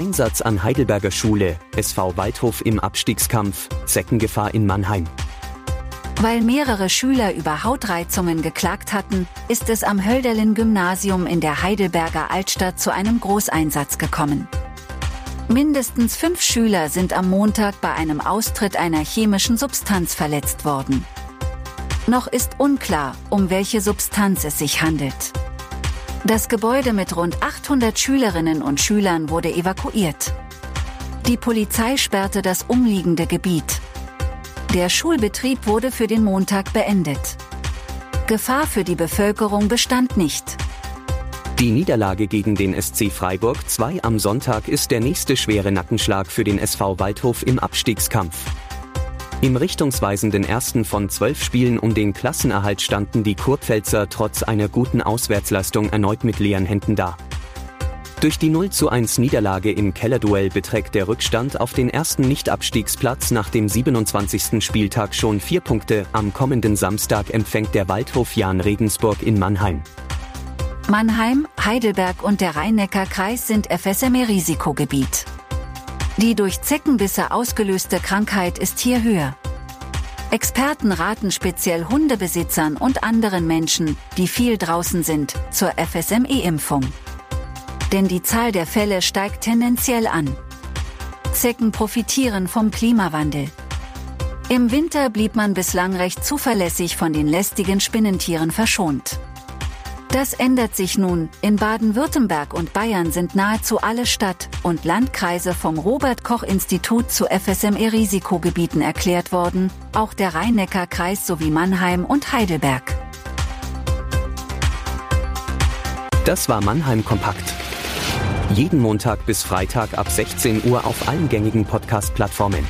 Einsatz an Heidelberger Schule, SV Waldhof im Abstiegskampf, Zeckengefahr in Mannheim. Weil mehrere Schüler über Hautreizungen geklagt hatten, ist es am Hölderlin-Gymnasium in der Heidelberger Altstadt zu einem Großeinsatz gekommen. Mindestens fünf Schüler sind am Montag bei einem Austritt einer chemischen Substanz verletzt worden. Noch ist unklar, um welche Substanz es sich handelt. Das Gebäude mit rund 800 Schülerinnen und Schülern wurde evakuiert. Die Polizei sperrte das umliegende Gebiet. Der Schulbetrieb wurde für den Montag beendet. Gefahr für die Bevölkerung bestand nicht. Die Niederlage gegen den SC Freiburg 2 am Sonntag ist der nächste schwere Nackenschlag für den SV Waldhof im Abstiegskampf. Im richtungsweisenden ersten von zwölf Spielen um den Klassenerhalt standen die Kurpfälzer trotz einer guten Auswärtsleistung erneut mit leeren Händen da. Durch die 0 zu 1 Niederlage im Kellerduell beträgt der Rückstand auf den ersten Nicht-Abstiegsplatz nach dem 27. Spieltag schon vier Punkte. Am kommenden Samstag empfängt der Waldhof Jan Regensburg in Mannheim. Mannheim, Heidelberg und der Rhein-Neckar-Kreis sind FSME-Risikogebiet. Die durch Zeckenbisse ausgelöste Krankheit ist hier höher. Experten raten speziell Hundebesitzern und anderen Menschen, die viel draußen sind, zur FSME-Impfung. Denn die Zahl der Fälle steigt tendenziell an. Zecken profitieren vom Klimawandel. Im Winter blieb man bislang recht zuverlässig von den lästigen Spinnentieren verschont. Das ändert sich nun. In Baden-Württemberg und Bayern sind nahezu alle Stadt- und Landkreise vom Robert Koch Institut zu FSME-Risikogebieten erklärt worden, auch der Rhein-Neckar-Kreis sowie Mannheim und Heidelberg. Das war Mannheim Kompakt. Jeden Montag bis Freitag ab 16 Uhr auf allen gängigen Podcast-Plattformen.